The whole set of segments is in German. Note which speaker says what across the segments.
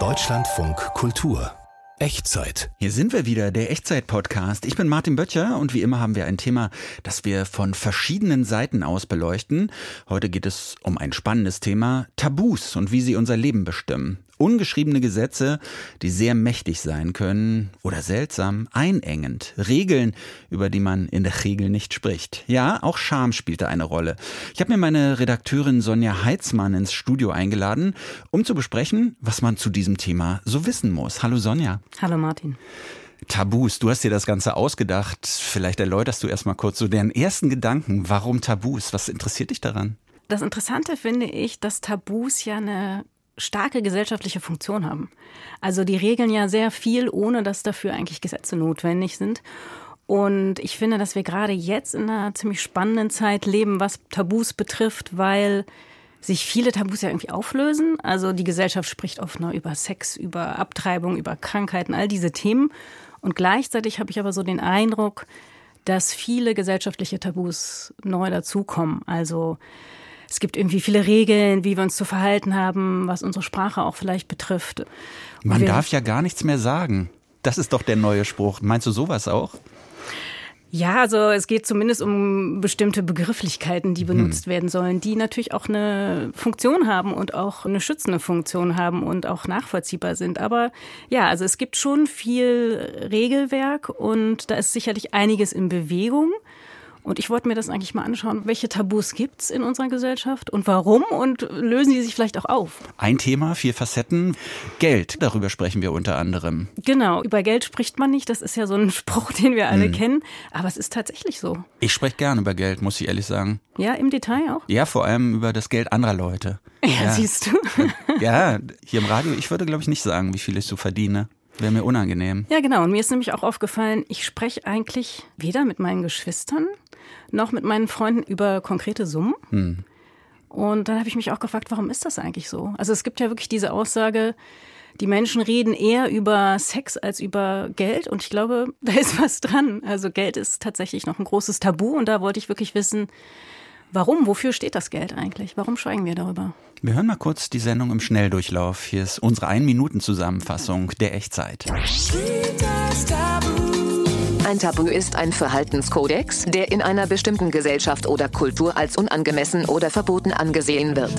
Speaker 1: Deutschlandfunk Kultur Echtzeit.
Speaker 2: Hier sind wir wieder, der Echtzeit-Podcast. Ich bin Martin Böttcher und wie immer haben wir ein Thema, das wir von verschiedenen Seiten aus beleuchten. Heute geht es um ein spannendes Thema, Tabus und wie sie unser Leben bestimmen. Ungeschriebene Gesetze, die sehr mächtig sein können oder seltsam, einengend. Regeln, über die man in der Regel nicht spricht. Ja, auch Scham spielte eine Rolle. Ich habe mir meine Redakteurin Sonja Heitzmann ins Studio eingeladen, um zu besprechen, was man zu diesem Thema so wissen muss. Hallo Sonja.
Speaker 3: Hallo Martin.
Speaker 2: Tabus, du hast dir das Ganze ausgedacht. Vielleicht erläuterst du erstmal kurz so deren ersten Gedanken. Warum Tabus? Was interessiert dich daran?
Speaker 3: Das Interessante finde ich, dass Tabus ja eine starke gesellschaftliche Funktion haben. Also die regeln ja sehr viel, ohne dass dafür eigentlich Gesetze notwendig sind. Und ich finde, dass wir gerade jetzt in einer ziemlich spannenden Zeit leben, was Tabus betrifft, weil sich viele Tabus ja irgendwie auflösen. Also die Gesellschaft spricht oft nur über Sex, über Abtreibung, über Krankheiten, all diese Themen. Und gleichzeitig habe ich aber so den Eindruck, dass viele gesellschaftliche Tabus neu dazukommen. Also es gibt irgendwie viele Regeln, wie wir uns zu verhalten haben, was unsere Sprache auch vielleicht betrifft.
Speaker 2: Man darf ja gar nichts mehr sagen. Das ist doch der neue Spruch. Meinst du sowas auch?
Speaker 3: Ja, also es geht zumindest um bestimmte Begrifflichkeiten, die benutzt hm. werden sollen, die natürlich auch eine Funktion haben und auch eine schützende Funktion haben und auch nachvollziehbar sind. Aber ja, also es gibt schon viel Regelwerk und da ist sicherlich einiges in Bewegung. Und ich wollte mir das eigentlich mal anschauen, welche Tabus gibt es in unserer Gesellschaft und warum und lösen die sich vielleicht auch auf?
Speaker 2: Ein Thema, vier Facetten. Geld, darüber sprechen wir unter anderem.
Speaker 3: Genau, über Geld spricht man nicht. Das ist ja so ein Spruch, den wir alle hm. kennen. Aber es ist tatsächlich so.
Speaker 2: Ich spreche gerne über Geld, muss ich ehrlich sagen.
Speaker 3: Ja, im Detail auch?
Speaker 2: Ja, vor allem über das Geld anderer Leute.
Speaker 3: Ja, ja. siehst du.
Speaker 2: ja, hier im Radio, ich würde glaube ich nicht sagen, wie viel ich so verdiene. Wäre mir unangenehm.
Speaker 3: Ja, genau. Und mir ist nämlich auch aufgefallen, ich spreche eigentlich weder mit meinen Geschwistern noch mit meinen Freunden über konkrete Summen. Hm. Und dann habe ich mich auch gefragt, warum ist das eigentlich so? Also es gibt ja wirklich diese Aussage, die Menschen reden eher über Sex als über Geld. Und ich glaube, da ist was dran. Also Geld ist tatsächlich noch ein großes Tabu. Und da wollte ich wirklich wissen, warum? Wofür steht das Geld eigentlich? Warum schweigen wir darüber?
Speaker 2: Wir hören mal kurz die Sendung im Schnelldurchlauf. Hier ist unsere Ein-Minuten-Zusammenfassung der Echtzeit.
Speaker 4: Ein Tabu ist ein Verhaltenskodex, der in einer bestimmten Gesellschaft oder Kultur als unangemessen oder verboten angesehen wird.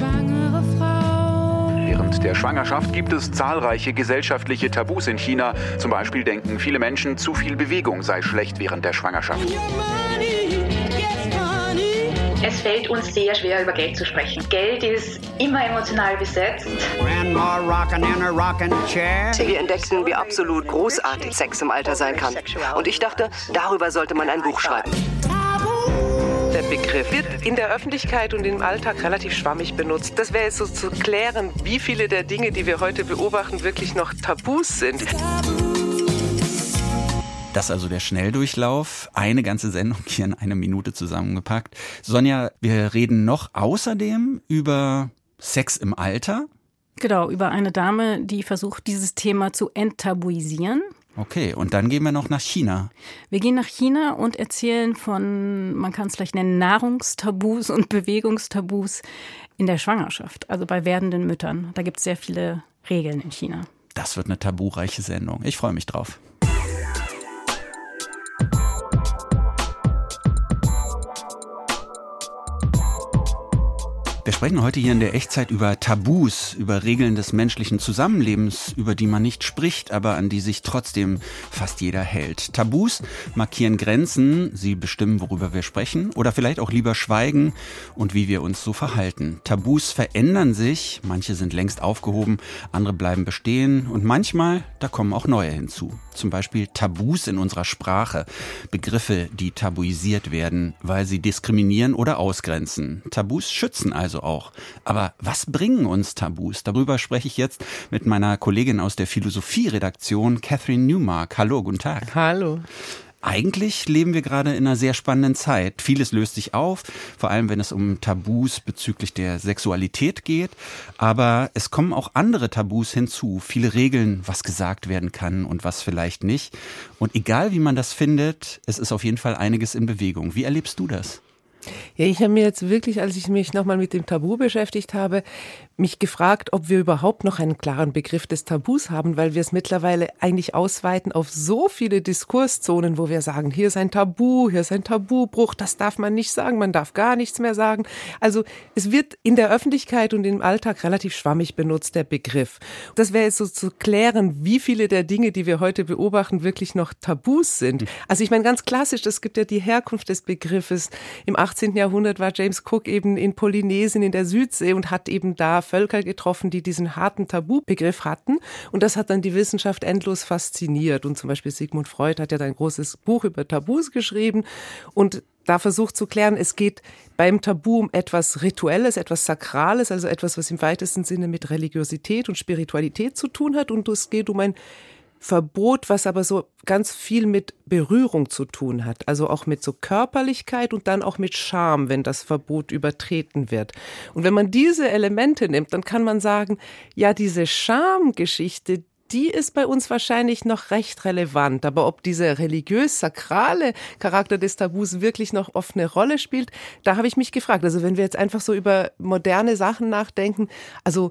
Speaker 5: Während der Schwangerschaft gibt es zahlreiche gesellschaftliche Tabus in China. Zum Beispiel denken viele Menschen, zu viel Bewegung sei schlecht während der Schwangerschaft.
Speaker 6: Es fällt uns sehr schwer, über Geld zu sprechen. Geld ist immer emotional besetzt.
Speaker 7: Wir entdeckten, wie absolut großartig Sex im Alter sein kann. Und ich dachte, darüber sollte man ein Buch schreiben.
Speaker 8: Der Begriff wird in der Öffentlichkeit und im Alltag relativ schwammig benutzt. Das wäre jetzt so zu klären, wie viele der Dinge, die wir heute beobachten, wirklich noch Tabus sind.
Speaker 2: Das ist also der Schnelldurchlauf. Eine ganze Sendung hier in eine Minute zusammengepackt. Sonja, wir reden noch außerdem über Sex im Alter.
Speaker 3: Genau, über eine Dame, die versucht, dieses Thema zu enttabuisieren.
Speaker 2: Okay, und dann gehen wir noch nach China.
Speaker 3: Wir gehen nach China und erzählen von, man kann es vielleicht nennen, Nahrungstabus und Bewegungstabus in der Schwangerschaft, also bei werdenden Müttern. Da gibt es sehr viele Regeln in China.
Speaker 2: Das wird eine tabureiche Sendung. Ich freue mich drauf. Wir sprechen heute hier in der Echtzeit über Tabus, über Regeln des menschlichen Zusammenlebens, über die man nicht spricht, aber an die sich trotzdem fast jeder hält. Tabus markieren Grenzen, sie bestimmen, worüber wir sprechen oder vielleicht auch lieber schweigen und wie wir uns so verhalten. Tabus verändern sich, manche sind längst aufgehoben, andere bleiben bestehen und manchmal, da kommen auch neue hinzu. Zum Beispiel Tabus in unserer Sprache, Begriffe, die tabuisiert werden, weil sie diskriminieren oder ausgrenzen. Tabus schützen also also auch. Aber was bringen uns Tabus? Darüber spreche ich jetzt mit meiner Kollegin aus der Philosophie-Redaktion, Catherine Newmark. Hallo, guten Tag.
Speaker 9: Hallo.
Speaker 2: Eigentlich leben wir gerade in einer sehr spannenden Zeit. Vieles löst sich auf, vor allem wenn es um Tabus bezüglich der Sexualität geht. Aber es kommen auch andere Tabus hinzu. Viele Regeln, was gesagt werden kann und was vielleicht nicht. Und egal wie man das findet, es ist auf jeden Fall einiges in Bewegung. Wie erlebst du das?
Speaker 9: Ja, ich habe mir jetzt wirklich, als ich mich nochmal mit dem Tabu beschäftigt habe, mich gefragt, ob wir überhaupt noch einen klaren Begriff des Tabus haben, weil wir es mittlerweile eigentlich ausweiten auf so viele Diskurszonen, wo wir sagen, hier ist ein Tabu, hier ist ein Tabubruch, das darf man nicht sagen, man darf gar nichts mehr sagen. Also es wird in der Öffentlichkeit und im Alltag relativ schwammig benutzt, der Begriff. Das wäre jetzt so zu klären, wie viele der Dinge, die wir heute beobachten, wirklich noch Tabus sind. Also ich meine ganz klassisch, es gibt ja die Herkunft des Begriffes. Im 18. Jahrhundert war James Cook eben in Polynesien in der Südsee und hat eben da Völker getroffen, die diesen harten Tabubegriff hatten. Und das hat dann die Wissenschaft endlos fasziniert. Und zum Beispiel Sigmund Freud hat ja ein großes Buch über Tabus geschrieben und da versucht zu klären, es geht beim Tabu um etwas Rituelles, etwas Sakrales, also etwas, was im weitesten Sinne mit Religiosität und Spiritualität zu tun hat. Und es geht um ein Verbot, was aber so ganz viel mit Berührung zu tun hat, also auch mit so Körperlichkeit und dann auch mit Scham, wenn das Verbot übertreten wird. Und wenn man diese Elemente nimmt, dann kann man sagen, ja, diese Schamgeschichte, die ist bei uns wahrscheinlich noch recht relevant. Aber ob dieser religiös-sakrale Charakter des Tabus wirklich noch oft eine Rolle spielt, da habe ich mich gefragt. Also wenn wir jetzt einfach so über moderne Sachen nachdenken, also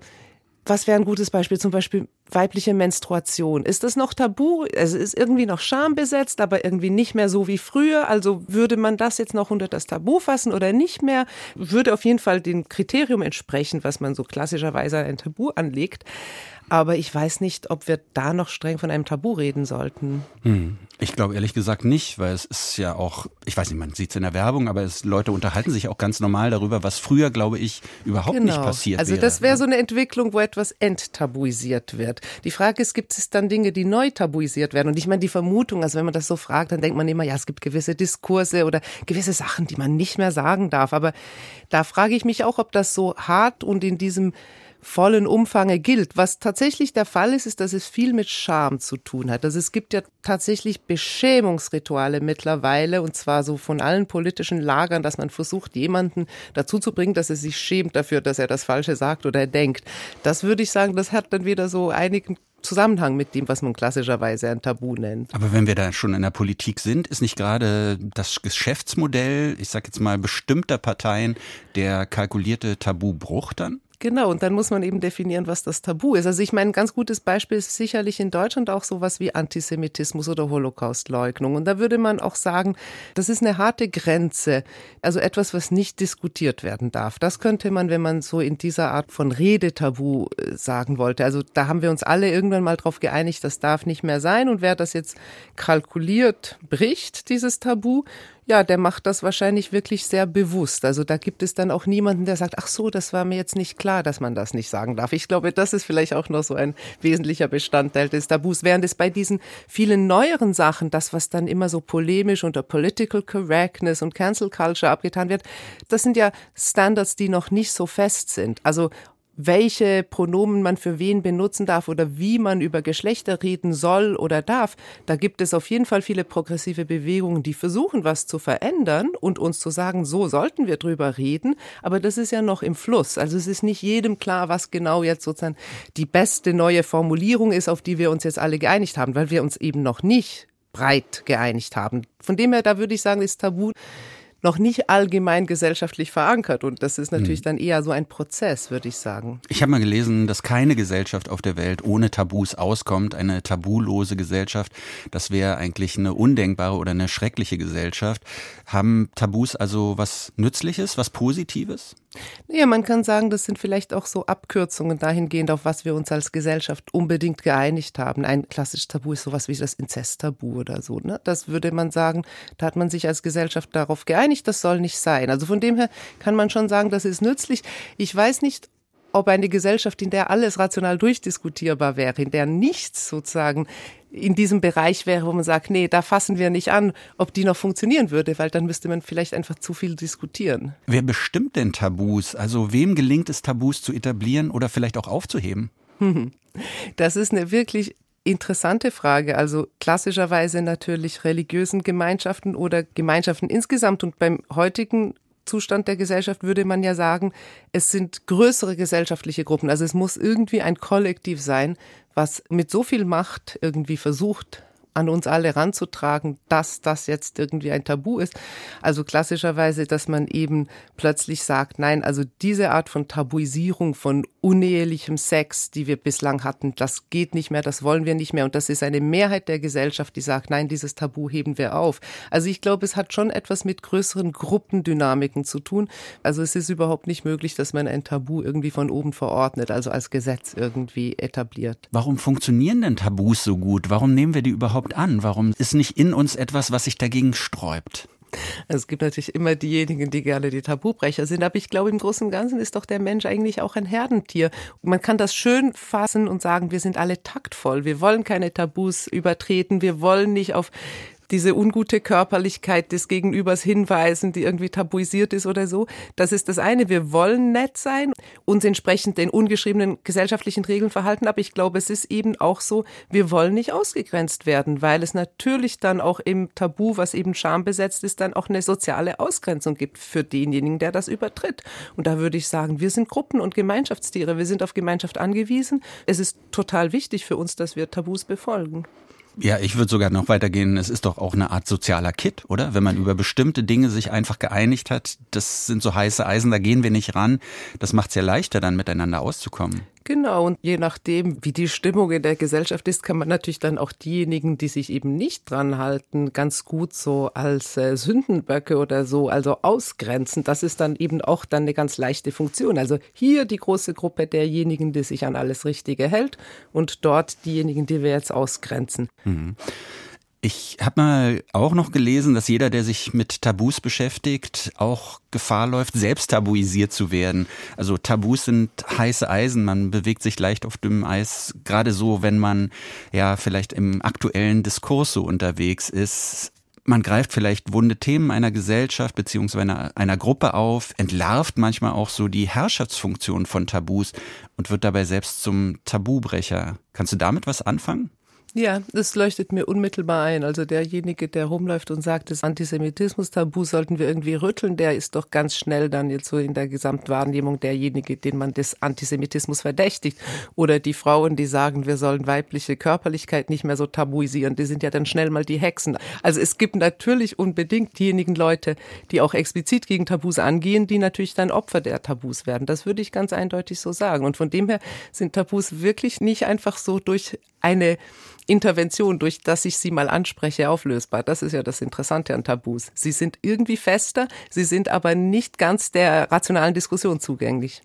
Speaker 9: was wäre ein gutes Beispiel? Zum Beispiel weibliche Menstruation. Ist das noch tabu? Es ist irgendwie noch schambesetzt, aber irgendwie nicht mehr so wie früher. Also würde man das jetzt noch unter das Tabu fassen oder nicht mehr? Würde auf jeden Fall dem Kriterium entsprechen, was man so klassischerweise ein Tabu anlegt. Aber ich weiß nicht, ob wir da noch streng von einem Tabu reden sollten.
Speaker 2: Hm. Ich glaube ehrlich gesagt nicht, weil es ist ja auch, ich weiß nicht, man sieht es in der Werbung, aber es, Leute unterhalten sich auch ganz normal darüber, was früher, glaube ich, überhaupt genau. nicht passiert
Speaker 9: also. Also das wäre so eine Entwicklung, wo etwas enttabuisiert wird. Die Frage ist, gibt es dann Dinge, die neu tabuisiert werden? Und ich meine, die Vermutung, also wenn man das so fragt, dann denkt man immer, ja, es gibt gewisse Diskurse oder gewisse Sachen, die man nicht mehr sagen darf. Aber da frage ich mich auch, ob das so hart und in diesem vollen Umfange gilt. Was tatsächlich der Fall ist, ist, dass es viel mit Scham zu tun hat. Also es gibt ja tatsächlich Beschämungsrituale mittlerweile und zwar so von allen politischen Lagern, dass man versucht, jemanden dazu zu bringen, dass er sich schämt dafür, dass er das Falsche sagt oder denkt. Das würde ich sagen, das hat dann wieder so einigen Zusammenhang mit dem, was man klassischerweise ein Tabu nennt.
Speaker 2: Aber wenn wir da schon in der Politik sind, ist nicht gerade das Geschäftsmodell, ich sage jetzt mal bestimmter Parteien, der kalkulierte Tabubruch dann?
Speaker 9: Genau, und dann muss man eben definieren, was das Tabu ist. Also ich meine, ein ganz gutes Beispiel ist sicherlich in Deutschland auch sowas wie Antisemitismus oder Holocaustleugnung. Und da würde man auch sagen, das ist eine harte Grenze, also etwas, was nicht diskutiert werden darf. Das könnte man, wenn man so in dieser Art von Redetabu äh, sagen wollte. Also da haben wir uns alle irgendwann mal drauf geeinigt, das darf nicht mehr sein. Und wer das jetzt kalkuliert bricht, dieses Tabu, ja, der macht das wahrscheinlich wirklich sehr bewusst. Also da gibt es dann auch niemanden, der sagt, ach so, das war mir jetzt nicht klar, dass man das nicht sagen darf. Ich glaube, das ist vielleicht auch noch so ein wesentlicher Bestandteil des Tabus. Während es bei diesen vielen neueren Sachen, das, was dann immer so polemisch unter Political Correctness und Cancel Culture abgetan wird, das sind ja Standards, die noch nicht so fest sind. Also welche Pronomen man für wen benutzen darf oder wie man über Geschlechter reden soll oder darf, da gibt es auf jeden Fall viele progressive Bewegungen, die versuchen, was zu verändern und uns zu sagen, so sollten wir drüber reden, aber das ist ja noch im Fluss. Also es ist nicht jedem klar, was genau jetzt sozusagen die beste neue Formulierung ist, auf die wir uns jetzt alle geeinigt haben, weil wir uns eben noch nicht breit geeinigt haben. Von dem her, da würde ich sagen, ist Tabu noch nicht allgemein gesellschaftlich verankert. Und das ist natürlich hm. dann eher so ein Prozess, würde ich sagen.
Speaker 2: Ich habe mal gelesen, dass keine Gesellschaft auf der Welt ohne Tabus auskommt. Eine tabulose Gesellschaft, das wäre eigentlich eine undenkbare oder eine schreckliche Gesellschaft. Haben Tabus also was Nützliches, was Positives?
Speaker 9: Ja, man kann sagen, das sind vielleicht auch so Abkürzungen dahingehend, auf was wir uns als Gesellschaft unbedingt geeinigt haben. Ein klassisches Tabu ist sowas wie das Inzesttabu oder so. Ne? Das würde man sagen, da hat man sich als Gesellschaft darauf geeinigt, das soll nicht sein. Also von dem her kann man schon sagen, das ist nützlich. Ich weiß nicht, ob eine Gesellschaft, in der alles rational durchdiskutierbar wäre, in der nichts sozusagen in diesem Bereich wäre, wo man sagt, nee, da fassen wir nicht an, ob die noch funktionieren würde, weil dann müsste man vielleicht einfach zu viel diskutieren.
Speaker 2: Wer bestimmt denn Tabus? Also wem gelingt es, Tabus zu etablieren oder vielleicht auch aufzuheben?
Speaker 9: Das ist eine wirklich interessante Frage. Also klassischerweise natürlich religiösen Gemeinschaften oder Gemeinschaften insgesamt. Und beim heutigen Zustand der Gesellschaft würde man ja sagen, es sind größere gesellschaftliche Gruppen. Also es muss irgendwie ein Kollektiv sein, was mit so viel Macht irgendwie versucht, an uns alle ranzutragen, dass das jetzt irgendwie ein Tabu ist. Also klassischerweise, dass man eben plötzlich sagt, nein, also diese Art von Tabuisierung von unehelichem Sex, die wir bislang hatten, das geht nicht mehr, das wollen wir nicht mehr. Und das ist eine Mehrheit der Gesellschaft, die sagt, nein, dieses Tabu heben wir auf. Also ich glaube, es hat schon etwas mit größeren Gruppendynamiken zu tun. Also es ist überhaupt nicht möglich, dass man ein Tabu irgendwie von oben verordnet, also als Gesetz irgendwie etabliert.
Speaker 2: Warum funktionieren denn Tabus so gut? Warum nehmen wir die überhaupt an? Warum ist nicht in uns etwas, was sich dagegen sträubt?
Speaker 9: Es gibt natürlich immer diejenigen, die gerne die Tabubrecher sind, aber ich glaube, im Großen und Ganzen ist doch der Mensch eigentlich auch ein Herdentier. Man kann das schön fassen und sagen, wir sind alle taktvoll. Wir wollen keine Tabus übertreten. Wir wollen nicht auf diese ungute Körperlichkeit des Gegenübers hinweisen, die irgendwie tabuisiert ist oder so. Das ist das eine. Wir wollen nett sein, uns entsprechend den ungeschriebenen gesellschaftlichen Regeln verhalten. Aber ich glaube, es ist eben auch so, wir wollen nicht ausgegrenzt werden, weil es natürlich dann auch im Tabu, was eben schambesetzt ist, dann auch eine soziale Ausgrenzung gibt für denjenigen, der das übertritt. Und da würde ich sagen, wir sind Gruppen- und Gemeinschaftstiere. Wir sind auf Gemeinschaft angewiesen. Es ist total wichtig für uns, dass wir Tabus befolgen.
Speaker 2: Ja, ich würde sogar noch weitergehen. Es ist doch auch eine Art sozialer Kit, oder? Wenn man über bestimmte Dinge sich einfach geeinigt hat, das sind so heiße Eisen, da gehen wir nicht ran. Das macht es ja leichter, dann miteinander auszukommen.
Speaker 9: Genau, und je nachdem, wie die Stimmung in der Gesellschaft ist, kann man natürlich dann auch diejenigen, die sich eben nicht dran halten, ganz gut so als äh, Sündenböcke oder so, also ausgrenzen. Das ist dann eben auch dann eine ganz leichte Funktion. Also hier die große Gruppe derjenigen, die sich an alles Richtige hält und dort diejenigen, die wir jetzt ausgrenzen.
Speaker 2: Mhm. Ich habe mal auch noch gelesen, dass jeder, der sich mit Tabus beschäftigt, auch Gefahr läuft, selbst tabuisiert zu werden. Also Tabus sind heiße Eisen, man bewegt sich leicht auf dünnem Eis, gerade so, wenn man ja vielleicht im aktuellen Diskurs so unterwegs ist. Man greift vielleicht wunde Themen einer Gesellschaft beziehungsweise einer, einer Gruppe auf, entlarvt manchmal auch so die Herrschaftsfunktion von Tabus und wird dabei selbst zum Tabubrecher. Kannst du damit was anfangen?
Speaker 9: Ja, das leuchtet mir unmittelbar ein. Also derjenige, der rumläuft und sagt, das Antisemitismus-Tabu sollten wir irgendwie rütteln, der ist doch ganz schnell dann jetzt so in der Gesamtwahrnehmung derjenige, den man des Antisemitismus verdächtigt. Oder die Frauen, die sagen, wir sollen weibliche Körperlichkeit nicht mehr so tabuisieren, die sind ja dann schnell mal die Hexen. Also es gibt natürlich unbedingt diejenigen Leute, die auch explizit gegen Tabus angehen, die natürlich dann Opfer der Tabus werden. Das würde ich ganz eindeutig so sagen. Und von dem her sind Tabus wirklich nicht einfach so durch eine Intervention, durch das ich sie mal anspreche, auflösbar. Das ist ja das Interessante an Tabus. Sie sind irgendwie fester, sie sind aber nicht ganz der rationalen Diskussion zugänglich.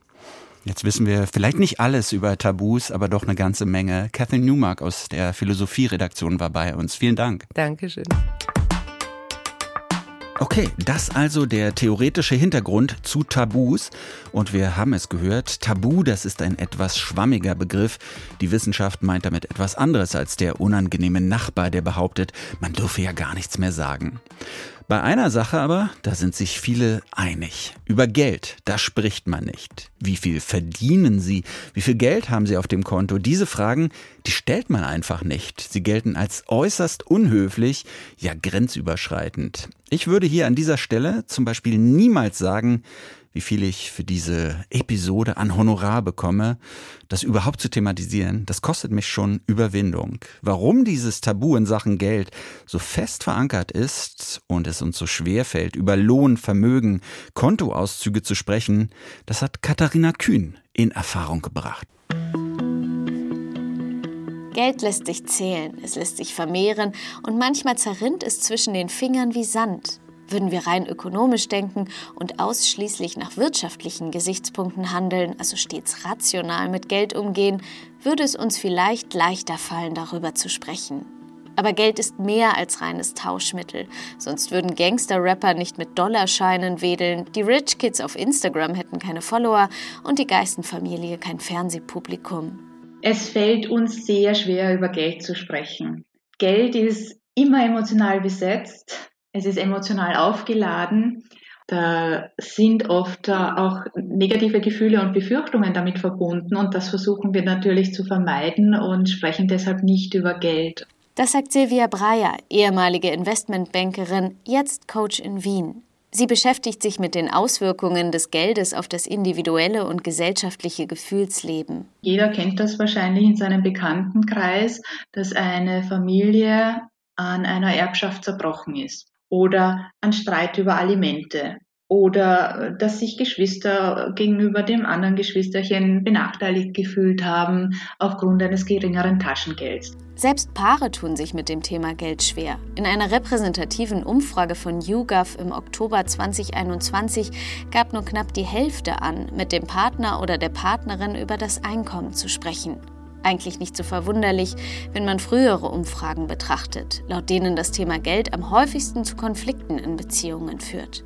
Speaker 2: Jetzt wissen wir vielleicht nicht alles über Tabus, aber doch eine ganze Menge. Catherine Newmark aus der Philosophieredaktion war bei uns. Vielen Dank.
Speaker 9: Dankeschön.
Speaker 2: Okay, das also der theoretische Hintergrund zu Tabus. Und wir haben es gehört, Tabu, das ist ein etwas schwammiger Begriff. Die Wissenschaft meint damit etwas anderes als der unangenehme Nachbar, der behauptet, man dürfe ja gar nichts mehr sagen. Bei einer Sache aber, da sind sich viele einig. Über Geld, da spricht man nicht. Wie viel verdienen Sie? Wie viel Geld haben Sie auf dem Konto? Diese Fragen, die stellt man einfach nicht. Sie gelten als äußerst unhöflich, ja grenzüberschreitend. Ich würde hier an dieser Stelle zum Beispiel niemals sagen, wie viel ich für diese Episode an Honorar bekomme, das überhaupt zu thematisieren, das kostet mich schon Überwindung. Warum dieses Tabu in Sachen Geld so fest verankert ist und es uns so schwer fällt, über Lohn, Vermögen, Kontoauszüge zu sprechen, das hat Katharina Kühn in Erfahrung gebracht.
Speaker 10: Geld lässt sich zählen, es lässt sich vermehren und manchmal zerrinnt es zwischen den Fingern wie Sand. Würden wir rein ökonomisch denken und ausschließlich nach wirtschaftlichen Gesichtspunkten handeln, also stets rational mit Geld umgehen, würde es uns vielleicht leichter fallen, darüber zu sprechen. Aber Geld ist mehr als reines Tauschmittel. Sonst würden Gangster-Rapper nicht mit Dollarscheinen wedeln, die Rich Kids auf Instagram hätten keine Follower und die Geistenfamilie kein Fernsehpublikum.
Speaker 6: Es fällt uns sehr schwer, über Geld zu sprechen. Geld ist immer emotional besetzt es ist emotional aufgeladen. Da sind oft auch negative Gefühle und Befürchtungen damit verbunden und das versuchen wir natürlich zu vermeiden und sprechen deshalb nicht über Geld.
Speaker 10: Das sagt Silvia Breyer, ehemalige Investmentbankerin, jetzt Coach in Wien. Sie beschäftigt sich mit den Auswirkungen des Geldes auf das individuelle und gesellschaftliche Gefühlsleben.
Speaker 6: Jeder kennt das wahrscheinlich in seinem Bekanntenkreis, dass eine Familie an einer Erbschaft zerbrochen ist oder an Streit über Alimente oder äh, dass sich Geschwister gegenüber dem anderen Geschwisterchen benachteiligt gefühlt haben aufgrund eines geringeren Taschengelds.
Speaker 10: Selbst Paare tun sich mit dem Thema Geld schwer. In einer repräsentativen Umfrage von YouGov im Oktober 2021 gab nur knapp die Hälfte an, mit dem Partner oder der Partnerin über das Einkommen zu sprechen. Eigentlich nicht so verwunderlich, wenn man frühere Umfragen betrachtet, laut denen das Thema Geld am häufigsten zu Konflikten in Beziehungen führt.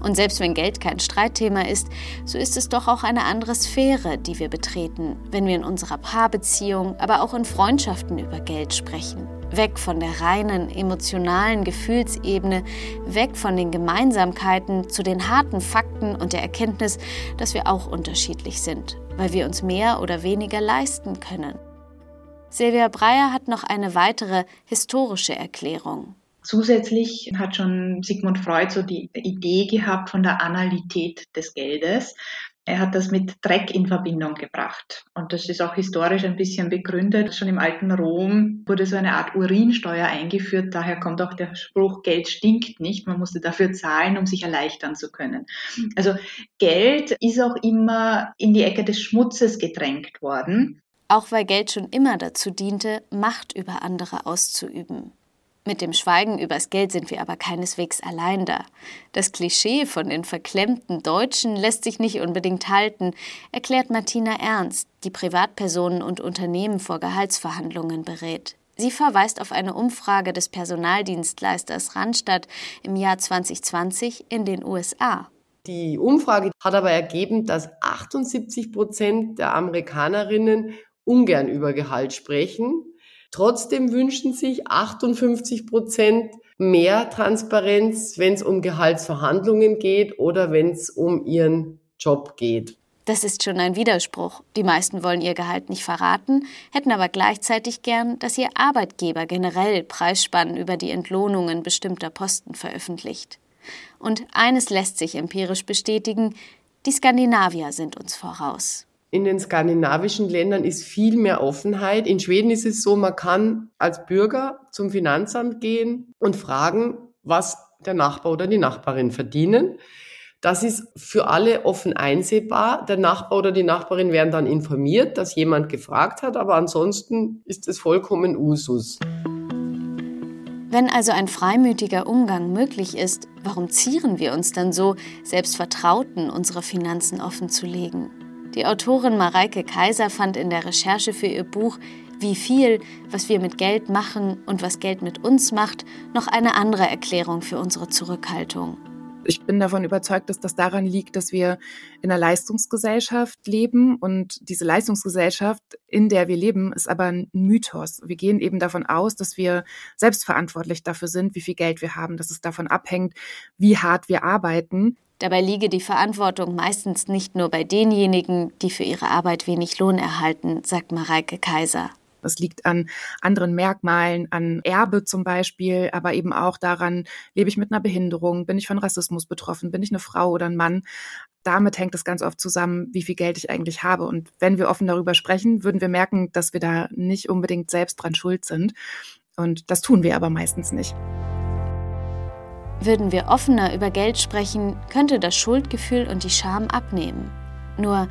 Speaker 10: Und selbst wenn Geld kein Streitthema ist, so ist es doch auch eine andere Sphäre, die wir betreten, wenn wir in unserer Paarbeziehung, aber auch in Freundschaften über Geld sprechen. Weg von der reinen emotionalen Gefühlsebene, weg von den Gemeinsamkeiten zu den harten Fakten und der Erkenntnis, dass wir auch unterschiedlich sind, weil wir uns mehr oder weniger leisten können. Silvia Breyer hat noch eine weitere historische Erklärung.
Speaker 6: Zusätzlich hat schon Sigmund Freud so die Idee gehabt von der Analität des Geldes. Er hat das mit Dreck in Verbindung gebracht. Und das ist auch historisch ein bisschen begründet. Schon im alten Rom wurde so eine Art Urinsteuer eingeführt. Daher kommt auch der Spruch, Geld stinkt nicht. Man musste dafür zahlen, um sich erleichtern zu können. Also Geld ist auch immer in die Ecke des Schmutzes gedrängt worden.
Speaker 10: Auch weil Geld schon immer dazu diente, Macht über andere auszuüben. Mit dem Schweigen übers Geld sind wir aber keineswegs allein da. Das Klischee von den verklemmten Deutschen lässt sich nicht unbedingt halten, erklärt Martina Ernst, die Privatpersonen und Unternehmen vor Gehaltsverhandlungen berät. Sie verweist auf eine Umfrage des Personaldienstleisters Randstadt im Jahr 2020 in den USA.
Speaker 11: Die Umfrage hat aber ergeben, dass 78 Prozent der Amerikanerinnen ungern über Gehalt sprechen Trotzdem wünschen sich 58 Prozent mehr Transparenz, wenn es um Gehaltsverhandlungen geht oder wenn es um ihren Job geht.
Speaker 10: Das ist schon ein Widerspruch. Die meisten wollen ihr Gehalt nicht verraten, hätten aber gleichzeitig gern, dass ihr Arbeitgeber generell Preisspannen über die Entlohnungen bestimmter Posten veröffentlicht. Und eines lässt sich empirisch bestätigen, die Skandinavier sind uns voraus
Speaker 11: in den skandinavischen Ländern ist viel mehr Offenheit. In Schweden ist es so, man kann als Bürger zum Finanzamt gehen und fragen, was der Nachbar oder die Nachbarin verdienen. Das ist für alle offen einsehbar. Der Nachbar oder die Nachbarin werden dann informiert, dass jemand gefragt hat, aber ansonsten ist es vollkommen Usus.
Speaker 10: Wenn also ein freimütiger Umgang möglich ist, warum zieren wir uns dann so, selbst Vertrauten unsere Finanzen offenzulegen? Die Autorin Mareike Kaiser fand in der Recherche für ihr Buch Wie viel, was wir mit Geld machen und was Geld mit uns macht, noch eine andere Erklärung für unsere Zurückhaltung.
Speaker 12: Ich bin davon überzeugt, dass das daran liegt, dass wir in einer Leistungsgesellschaft leben und diese Leistungsgesellschaft, in der wir leben, ist aber ein Mythos. Wir gehen eben davon aus, dass wir selbstverantwortlich dafür sind, wie viel Geld wir haben, dass es davon abhängt, wie hart wir arbeiten.
Speaker 10: Dabei liege die Verantwortung meistens nicht nur bei denjenigen, die für ihre Arbeit wenig Lohn erhalten, sagt Mareike Kaiser.
Speaker 12: Es liegt an anderen Merkmalen, an Erbe zum Beispiel, aber eben auch daran, lebe ich mit einer Behinderung, bin ich von Rassismus betroffen, bin ich eine Frau oder ein Mann. Damit hängt es ganz oft zusammen, wie viel Geld ich eigentlich habe. Und wenn wir offen darüber sprechen, würden wir merken, dass wir da nicht unbedingt selbst dran schuld sind. Und das tun wir aber meistens nicht.
Speaker 10: Würden wir offener über Geld sprechen, könnte das Schuldgefühl und die Scham abnehmen. Nur,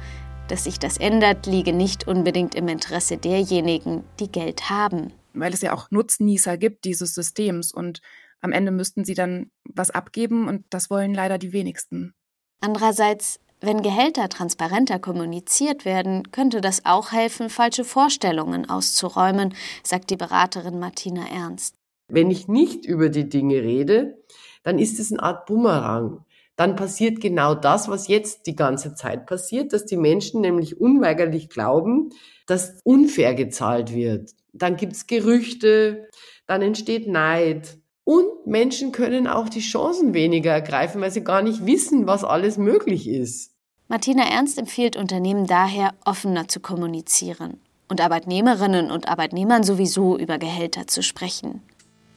Speaker 10: dass sich das ändert, liege nicht unbedingt im Interesse derjenigen, die Geld haben.
Speaker 12: Weil es ja auch Nutznießer gibt dieses Systems und am Ende müssten sie dann was abgeben und das wollen leider die wenigsten.
Speaker 10: Andererseits, wenn Gehälter transparenter kommuniziert werden, könnte das auch helfen, falsche Vorstellungen auszuräumen, sagt die Beraterin Martina Ernst.
Speaker 11: Wenn ich nicht über die Dinge rede, dann ist es eine Art Bumerang. Dann passiert genau das, was jetzt die ganze Zeit passiert, dass die Menschen nämlich unweigerlich glauben, dass unfair gezahlt wird. Dann gibt's Gerüchte, dann entsteht Neid. Und Menschen können auch die Chancen weniger ergreifen, weil sie gar nicht wissen, was alles möglich ist.
Speaker 10: Martina Ernst empfiehlt Unternehmen daher, offener zu kommunizieren und Arbeitnehmerinnen und Arbeitnehmern sowieso über Gehälter zu sprechen.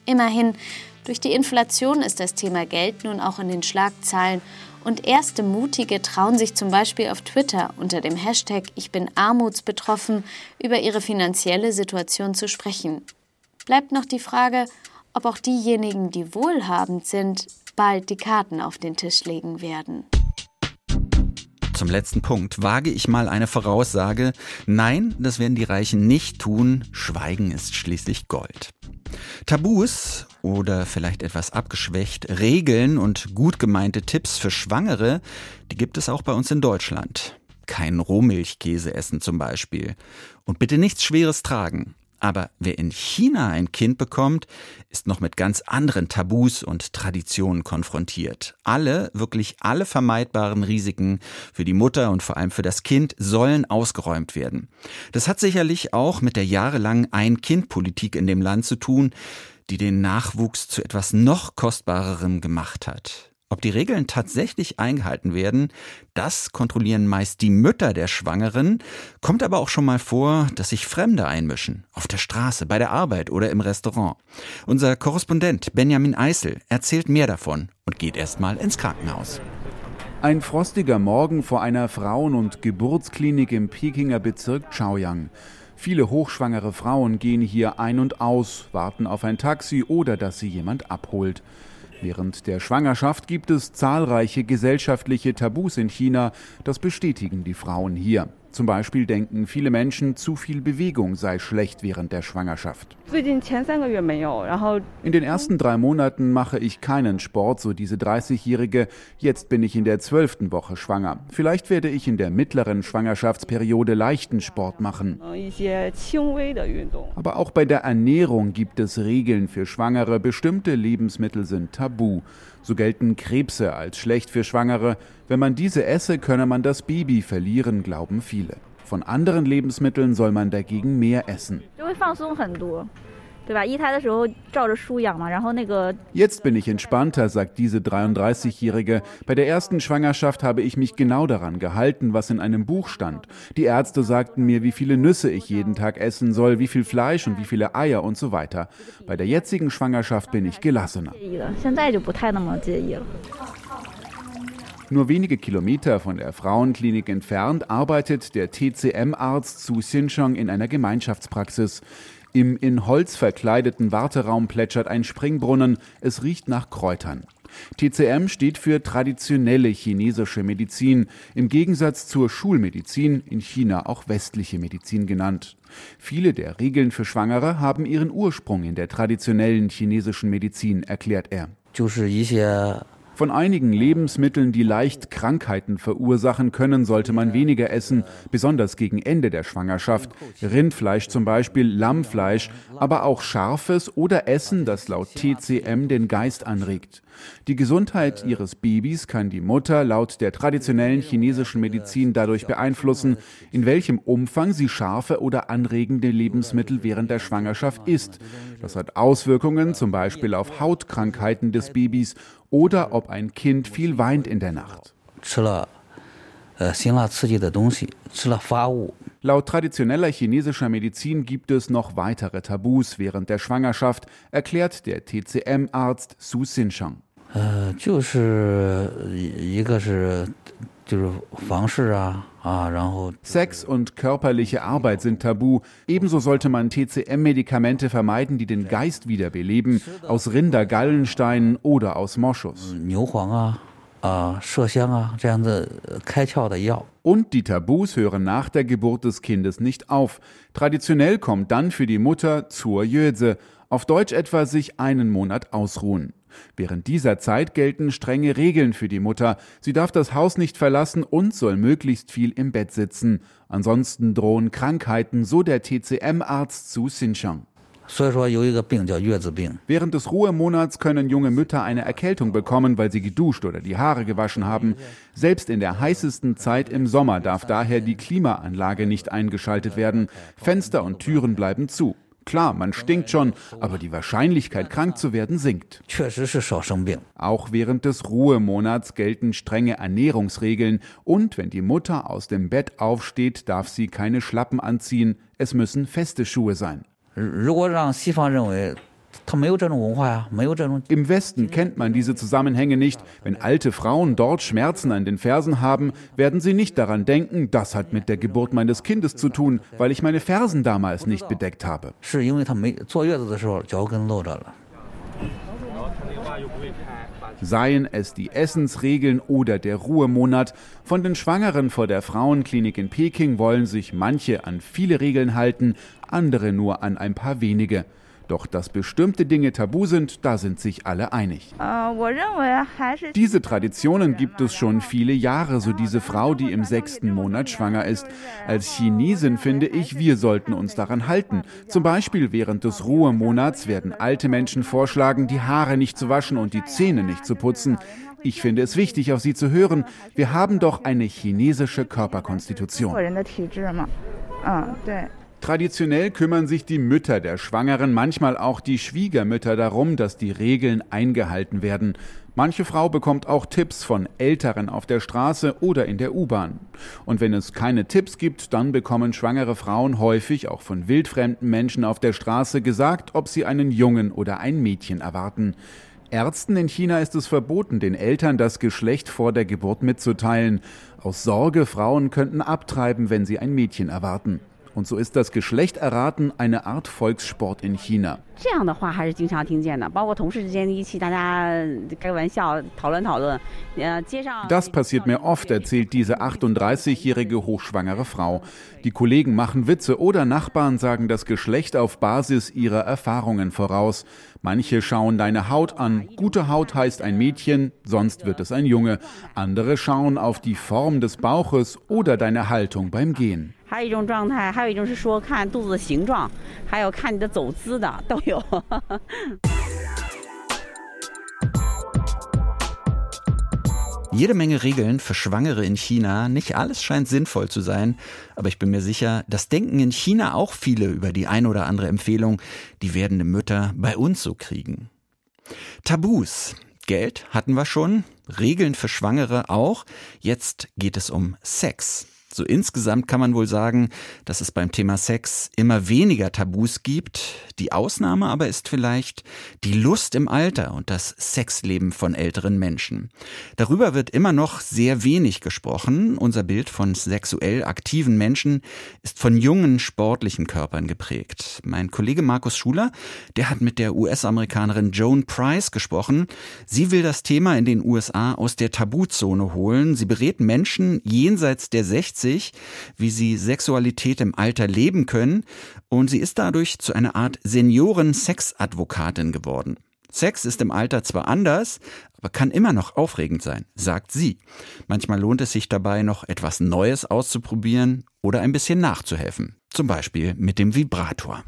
Speaker 10: Immerhin durch die Inflation ist das Thema Geld nun auch in den Schlagzeilen und erste Mutige trauen sich zum Beispiel auf Twitter unter dem Hashtag Ich bin armutsbetroffen über ihre finanzielle Situation zu sprechen. Bleibt noch die Frage, ob auch diejenigen, die wohlhabend sind, bald die Karten auf den Tisch legen werden.
Speaker 2: Zum letzten Punkt wage ich mal eine Voraussage. Nein, das werden die Reichen nicht tun. Schweigen ist schließlich Gold. Tabus oder vielleicht etwas abgeschwächt, Regeln und gut gemeinte Tipps für Schwangere, die gibt es auch bei uns in Deutschland. Kein Rohmilchkäse essen zum Beispiel. Und bitte nichts Schweres tragen. Aber wer in China ein Kind bekommt, ist noch mit ganz anderen Tabus und Traditionen konfrontiert. Alle, wirklich alle vermeidbaren Risiken für die Mutter und vor allem für das Kind sollen ausgeräumt werden. Das hat sicherlich auch mit der jahrelangen Ein-Kind-Politik in dem Land zu tun, die den Nachwuchs zu etwas noch kostbarerem gemacht hat. Ob die Regeln tatsächlich eingehalten werden, das kontrollieren meist die Mütter der Schwangeren, kommt aber auch schon mal vor, dass sich Fremde einmischen, auf der Straße, bei der Arbeit oder im Restaurant. Unser Korrespondent Benjamin Eisel erzählt mehr davon und geht erstmal ins Krankenhaus.
Speaker 13: Ein frostiger Morgen vor einer Frauen- und Geburtsklinik im Pekinger Bezirk Chaoyang. Viele hochschwangere Frauen gehen hier ein und aus, warten auf ein Taxi oder dass sie jemand abholt. Während der Schwangerschaft gibt es zahlreiche gesellschaftliche Tabus in China, das bestätigen die Frauen hier. Zum Beispiel denken viele Menschen, zu viel Bewegung sei schlecht während der Schwangerschaft. In den ersten drei Monaten mache ich keinen Sport, so diese 30-Jährige. Jetzt bin ich in der zwölften Woche schwanger. Vielleicht werde ich in der mittleren Schwangerschaftsperiode leichten Sport machen. Aber auch bei der Ernährung gibt es Regeln für Schwangere. Bestimmte Lebensmittel sind tabu. So gelten Krebse als schlecht für Schwangere. Wenn man diese esse, könne man das Baby verlieren, glauben viele. Von anderen Lebensmitteln soll man dagegen mehr essen. Jetzt bin ich entspannter, sagt diese 33-Jährige. Bei der ersten Schwangerschaft habe ich mich genau daran gehalten, was in einem Buch stand. Die Ärzte sagten mir, wie viele Nüsse ich jeden Tag essen soll, wie viel Fleisch und wie viele Eier und so weiter. Bei der jetzigen Schwangerschaft bin ich gelassener. Nur wenige Kilometer von der Frauenklinik entfernt arbeitet der TCM-Arzt Su Xinchong in einer Gemeinschaftspraxis. Im in Holz verkleideten Warteraum plätschert ein Springbrunnen. Es riecht nach Kräutern. TCM steht für traditionelle chinesische Medizin, im Gegensatz zur Schulmedizin, in China auch westliche Medizin genannt. Viele der Regeln für Schwangere haben ihren Ursprung in der traditionellen chinesischen Medizin, erklärt er. Von einigen Lebensmitteln, die leicht Krankheiten verursachen können, sollte man weniger essen, besonders gegen Ende der Schwangerschaft. Rindfleisch zum Beispiel, Lammfleisch, aber auch scharfes oder Essen, das laut TCM den Geist anregt. Die Gesundheit ihres Babys kann die Mutter laut der traditionellen chinesischen Medizin dadurch beeinflussen, in welchem Umfang sie scharfe oder anregende Lebensmittel während der Schwangerschaft isst. Das hat Auswirkungen zum Beispiel auf Hautkrankheiten des Babys oder ob ein Kind viel weint in der Nacht. Laut traditioneller chinesischer Medizin gibt es noch weitere Tabus während der Schwangerschaft, erklärt der TCM-Arzt Su Xinsheng. Sex und körperliche Arbeit sind tabu. Ebenso sollte man TCM-Medikamente vermeiden, die den Geist wiederbeleben, aus Rindergallensteinen oder aus Moschus. Und die Tabus hören nach der Geburt des Kindes nicht auf. Traditionell kommt dann für die Mutter zur Jöse, auf Deutsch etwa sich einen Monat ausruhen. Während dieser Zeit gelten strenge Regeln für die Mutter. Sie darf das Haus nicht verlassen und soll möglichst viel im Bett sitzen. Ansonsten drohen Krankheiten, so der TCM-Arzt Su Xinchang. Während des Ruhemonats können junge Mütter eine Erkältung bekommen, weil sie geduscht oder die Haare gewaschen haben. Selbst in der heißesten Zeit im Sommer darf daher die Klimaanlage nicht eingeschaltet werden. Fenster und Türen bleiben zu. Klar, man stinkt schon, aber die Wahrscheinlichkeit, krank zu werden, sinkt. Auch während des Ruhemonats gelten strenge Ernährungsregeln und wenn die Mutter aus dem Bett aufsteht, darf sie keine Schlappen anziehen, es müssen feste Schuhe sein. Im Westen kennt man diese Zusammenhänge nicht. Wenn alte Frauen dort Schmerzen an den Fersen haben, werden sie nicht daran denken, das hat mit der Geburt meines Kindes zu tun, weil ich meine Fersen damals nicht bedeckt habe. Seien es die Essensregeln oder der Ruhemonat, von den Schwangeren vor der Frauenklinik in Peking wollen sich manche an viele Regeln halten, andere nur an ein paar wenige. Doch dass bestimmte Dinge tabu sind, da sind sich alle einig. Diese Traditionen gibt es schon viele Jahre, so diese Frau, die im sechsten Monat schwanger ist. Als Chinesin finde ich, wir sollten uns daran halten. Zum Beispiel während des Ruhemonats werden alte Menschen vorschlagen, die Haare nicht zu waschen und die Zähne nicht zu putzen. Ich finde es wichtig, auf sie zu hören. Wir haben doch eine chinesische Körperkonstitution. Traditionell kümmern sich die Mütter der Schwangeren, manchmal auch die Schwiegermütter darum, dass die Regeln eingehalten werden. Manche Frau bekommt auch Tipps von Älteren auf der Straße oder in der U-Bahn. Und wenn es keine Tipps gibt, dann bekommen schwangere Frauen häufig auch von wildfremden Menschen auf der Straße gesagt, ob sie einen Jungen oder ein Mädchen erwarten. Ärzten in China ist es verboten, den Eltern das Geschlecht vor der Geburt mitzuteilen. Aus Sorge, Frauen könnten abtreiben, wenn sie ein Mädchen erwarten. Und so ist das Geschlecht erraten eine Art Volkssport in China. Das passiert mir oft, erzählt diese 38-jährige hochschwangere Frau. Die Kollegen machen Witze oder Nachbarn sagen das Geschlecht auf Basis ihrer Erfahrungen voraus. Manche schauen deine Haut an. Gute Haut heißt ein Mädchen, sonst wird es ein Junge. Andere schauen auf die Form des Bauches oder deine Haltung beim Gehen. 还有一种状态，还有一种是说看肚子的形状，还有看你的走姿的，都 有。
Speaker 2: Jede Menge Regeln für Schwangere in China. Nicht alles scheint sinnvoll zu sein, aber ich bin mir sicher, das denken in China auch viele über die ein oder andere Empfehlung, die werdende Mütter bei uns so kriegen. Tabus. Geld hatten wir schon, Regeln für Schwangere auch. Jetzt geht es um Sex. So insgesamt kann man wohl sagen, dass es beim Thema Sex immer weniger Tabus gibt. Die Ausnahme aber ist vielleicht die Lust im Alter und das Sexleben von älteren Menschen. Darüber wird immer noch sehr wenig gesprochen. Unser Bild von sexuell aktiven Menschen ist von jungen sportlichen Körpern geprägt. Mein Kollege Markus Schuler, der hat mit der US-Amerikanerin Joan Price gesprochen. Sie will das Thema in den USA aus der Tabuzone holen. Sie berät Menschen jenseits der 60 sich, wie sie Sexualität im Alter leben können und sie ist dadurch zu einer Art Senioren-Sexadvokatin geworden. Sex ist im Alter zwar anders, aber kann immer noch aufregend sein, sagt sie. Manchmal lohnt es sich dabei, noch etwas Neues auszuprobieren oder ein bisschen nachzuhelfen. Zum Beispiel mit dem Vibrator.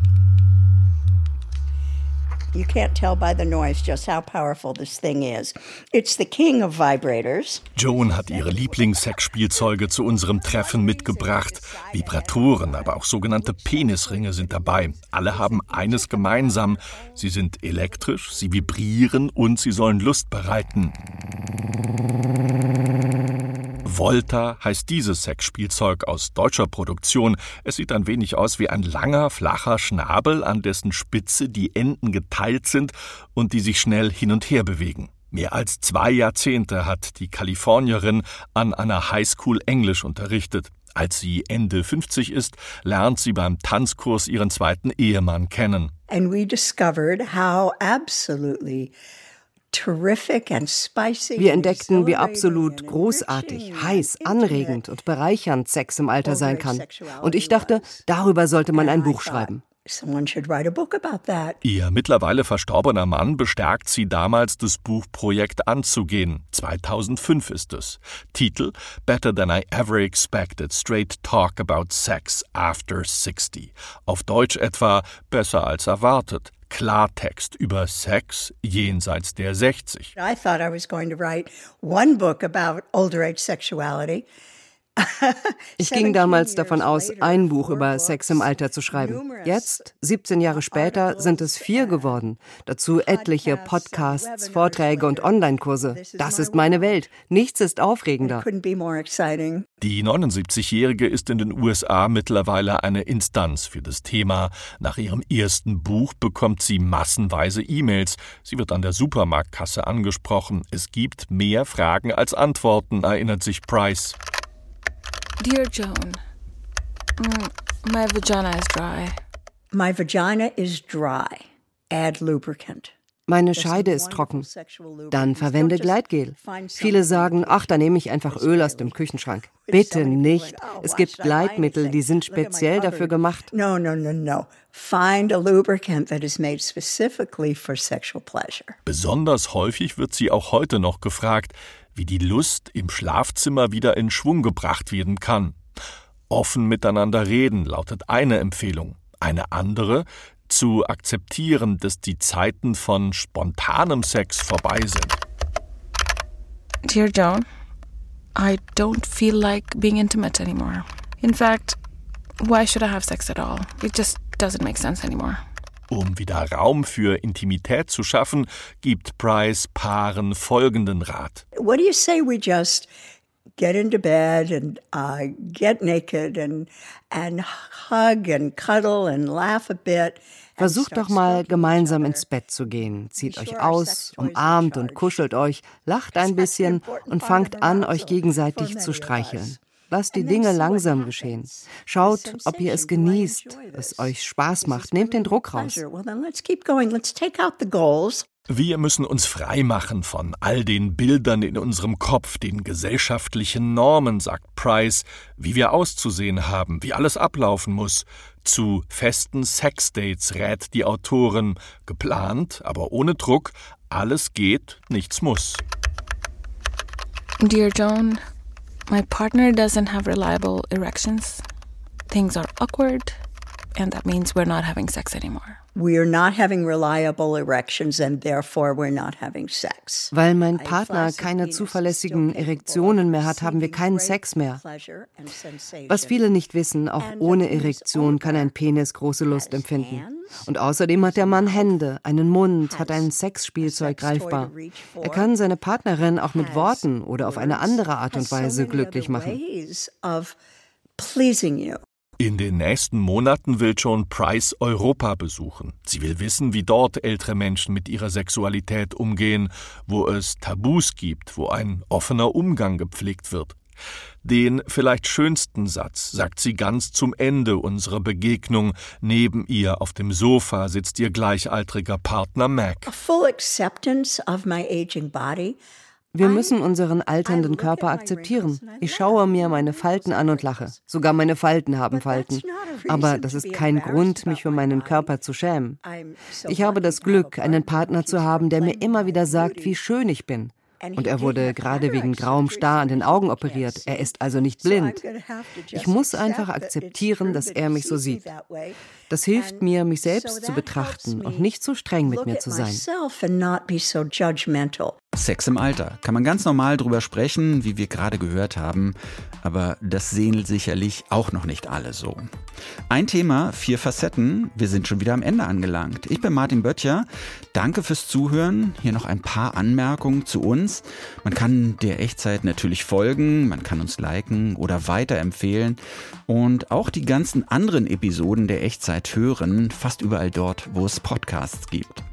Speaker 14: You can't tell by the noise just how powerful this thing is. It's the king of vibrators.
Speaker 15: Joan hat ihre Lieblingssexspielzeuge zu unserem Treffen mitgebracht. Vibratoren, aber auch sogenannte Penisringe sind dabei. Alle haben eines gemeinsam. Sie sind elektrisch, sie vibrieren und sie sollen Lust bereiten. Volta heißt dieses Sexspielzeug aus deutscher Produktion. Es sieht ein wenig aus wie ein langer, flacher Schnabel, an dessen Spitze die Enden geteilt sind und die sich schnell hin und her bewegen. Mehr als zwei Jahrzehnte hat die Kalifornierin an einer Highschool Englisch unterrichtet. Als sie Ende 50 ist, lernt sie beim Tanzkurs ihren zweiten Ehemann kennen.
Speaker 14: And we discovered how absolutely
Speaker 16: wir entdeckten, wie absolut großartig, heiß, anregend und bereichernd Sex im Alter sein kann. Und ich dachte, darüber sollte man ein Buch schreiben.
Speaker 15: Ihr mittlerweile verstorbener Mann bestärkt sie damals, das Buchprojekt anzugehen. 2005 ist es. Titel Better Than I Ever Expected Straight Talk About Sex After 60. Auf Deutsch etwa Besser als erwartet. Klartext über Sex jenseits der 60.
Speaker 14: I thought I was going to write one book about older age sexuality.
Speaker 16: Ich ging damals davon aus, ein Buch über Sex im Alter zu schreiben. Jetzt, 17 Jahre später, sind es vier geworden. Dazu etliche Podcasts, Vorträge und Online-Kurse. Das ist meine Welt. Nichts ist aufregender.
Speaker 15: Die 79-Jährige ist in den USA mittlerweile eine Instanz für das Thema. Nach ihrem ersten Buch bekommt sie massenweise E-Mails. Sie wird an der Supermarktkasse angesprochen. Es gibt mehr Fragen als Antworten, erinnert sich Price.
Speaker 17: Dear Joan, mm, my vagina is dry.
Speaker 14: My vagina is dry. Add lubricant.
Speaker 16: Meine Scheide ist trocken. Dann verwende Gleitgel. Viele sagen, ach, da nehme ich einfach Öl aus dem Küchenschrank. Bitte nicht. Es gibt Gleitmittel, die sind speziell dafür gemacht.
Speaker 14: No, no, no, no. Find a lubricant that is made specifically for sexual pleasure.
Speaker 15: Besonders häufig wird sie auch heute noch gefragt, wie die Lust im Schlafzimmer wieder in Schwung gebracht werden kann. Offen miteinander reden lautet eine Empfehlung. Eine andere, zu akzeptieren, dass die Zeiten von spontanem Sex vorbei sind.
Speaker 17: Dear Joan, I don't feel like being intimate anymore. In fact, why should I have sex at all? It just doesn't make sense anymore.
Speaker 15: Um wieder Raum für Intimität zu schaffen, gibt Price Paaren folgenden Rat.
Speaker 14: What do you say we just get into bed and uh, get naked and, and hug and cuddle and laugh a bit?
Speaker 16: Versucht doch mal gemeinsam ins Bett zu gehen. Zieht euch aus, umarmt und kuschelt euch, lacht ein bisschen und fangt an, euch gegenseitig zu streicheln. Lasst die Dinge langsam geschehen. Schaut, ob ihr es genießt, es euch Spaß macht. Nehmt den Druck raus.
Speaker 15: Wir müssen uns frei machen von all den Bildern in unserem Kopf, den gesellschaftlichen Normen, sagt Price, wie wir auszusehen haben, wie alles ablaufen muss. Zu festen Sexdates rät die Autorin, geplant, aber ohne Druck, alles geht, nichts muss.
Speaker 17: Dear Joan, my partner doesn't have reliable erections. Things are awkward, and that means we're not having sex anymore.
Speaker 14: We're not having reliable erections and therefore we're not having sex.
Speaker 16: Weil mein Partner keine zuverlässigen Erektionen mehr hat, haben wir keinen Sex mehr. Was viele nicht wissen, auch ohne Erektion kann ein Penis große Lust empfinden. Und außerdem hat der Mann Hände, einen Mund, hat ein Sexspielzeug greifbar. Er kann seine Partnerin auch mit Worten oder auf eine andere Art und Weise glücklich machen.
Speaker 15: In den nächsten Monaten will Joan Price Europa besuchen. Sie will wissen, wie dort ältere Menschen mit ihrer Sexualität umgehen, wo es Tabus gibt, wo ein offener Umgang gepflegt wird. Den vielleicht schönsten Satz sagt sie ganz zum Ende unserer Begegnung. Neben ihr auf dem Sofa sitzt ihr gleichaltriger Partner Mac.
Speaker 14: A full acceptance of my aging body
Speaker 16: wir müssen unseren alternden Körper akzeptieren. Ich schaue mir meine Falten an und lache. Sogar meine Falten haben Falten. Aber das ist kein Grund, mich für meinen Körper zu schämen. Ich habe das Glück, einen Partner zu haben, der mir immer wieder sagt, wie schön ich bin. Und er wurde gerade wegen grauem Star an den Augen operiert. Er ist also nicht blind. Ich muss einfach akzeptieren, dass er mich so sieht. Das hilft mir, mich selbst zu betrachten und nicht zu streng mit mir zu sein.
Speaker 2: Sex im Alter. Kann man ganz normal drüber sprechen, wie wir gerade gehört haben, aber das sehen sicherlich auch noch nicht alle so. Ein Thema, vier Facetten. Wir sind schon wieder am Ende angelangt. Ich bin Martin Böttcher. Danke fürs Zuhören. Hier noch ein paar Anmerkungen zu uns. Man kann der Echtzeit natürlich folgen, man kann uns liken oder weiterempfehlen und auch die ganzen anderen Episoden der Echtzeit hören, fast überall dort, wo es Podcasts gibt.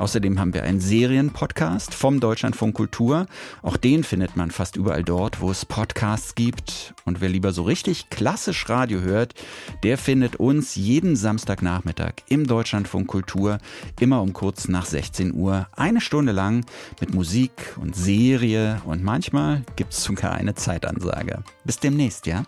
Speaker 2: Außerdem haben wir einen Serienpodcast vom Deutschlandfunk Kultur. Auch den findet man fast überall dort, wo es Podcasts gibt. Und wer lieber so richtig klassisch Radio hört, der findet uns jeden Samstagnachmittag im Deutschlandfunk Kultur immer um kurz nach 16 Uhr. Eine Stunde lang mit Musik und Serie und manchmal gibt es sogar eine Zeitansage. Bis demnächst, ja?